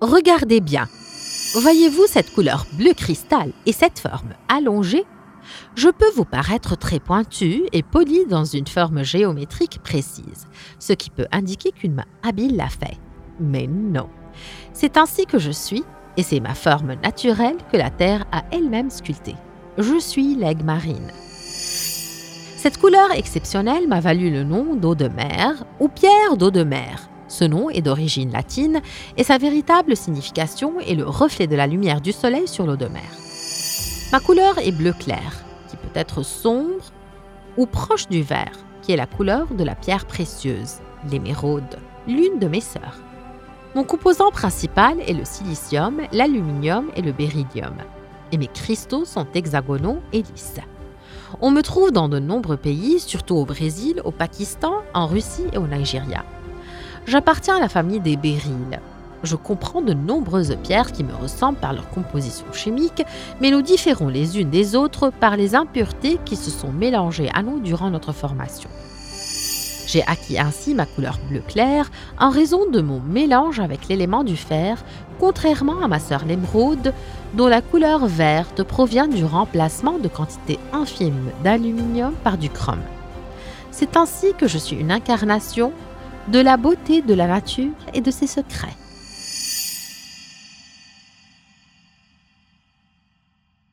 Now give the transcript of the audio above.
Regardez bien. Voyez-vous cette couleur bleu cristal et cette forme allongée? Je peux vous paraître très pointu et poli dans une forme géométrique précise, ce qui peut indiquer qu'une main habile l'a fait. Mais non. C'est ainsi que je suis, et c'est ma forme naturelle que la Terre a elle-même sculptée. Je suis l'aigle marine. Cette couleur exceptionnelle m'a valu le nom d'eau de mer ou pierre d'eau de mer. Ce nom est d'origine latine et sa véritable signification est le reflet de la lumière du soleil sur l'eau de mer. Ma couleur est bleu clair, qui peut être sombre ou proche du vert, qui est la couleur de la pierre précieuse, l'émeraude, l'une de mes sœurs. Mon composant principal est le silicium, l'aluminium et le béridium. Et mes cristaux sont hexagonaux et lisses. On me trouve dans de nombreux pays, surtout au Brésil, au Pakistan, en Russie et au Nigeria. J'appartiens à la famille des béryls. Je comprends de nombreuses pierres qui me ressemblent par leur composition chimique, mais nous différons les unes des autres par les impuretés qui se sont mélangées à nous durant notre formation. J'ai acquis ainsi ma couleur bleu clair en raison de mon mélange avec l'élément du fer, contrairement à ma sœur l'émeraude, dont la couleur verte provient du remplacement de quantités infimes d'aluminium par du chrome. C'est ainsi que je suis une incarnation de la beauté de la nature et de ses secrets.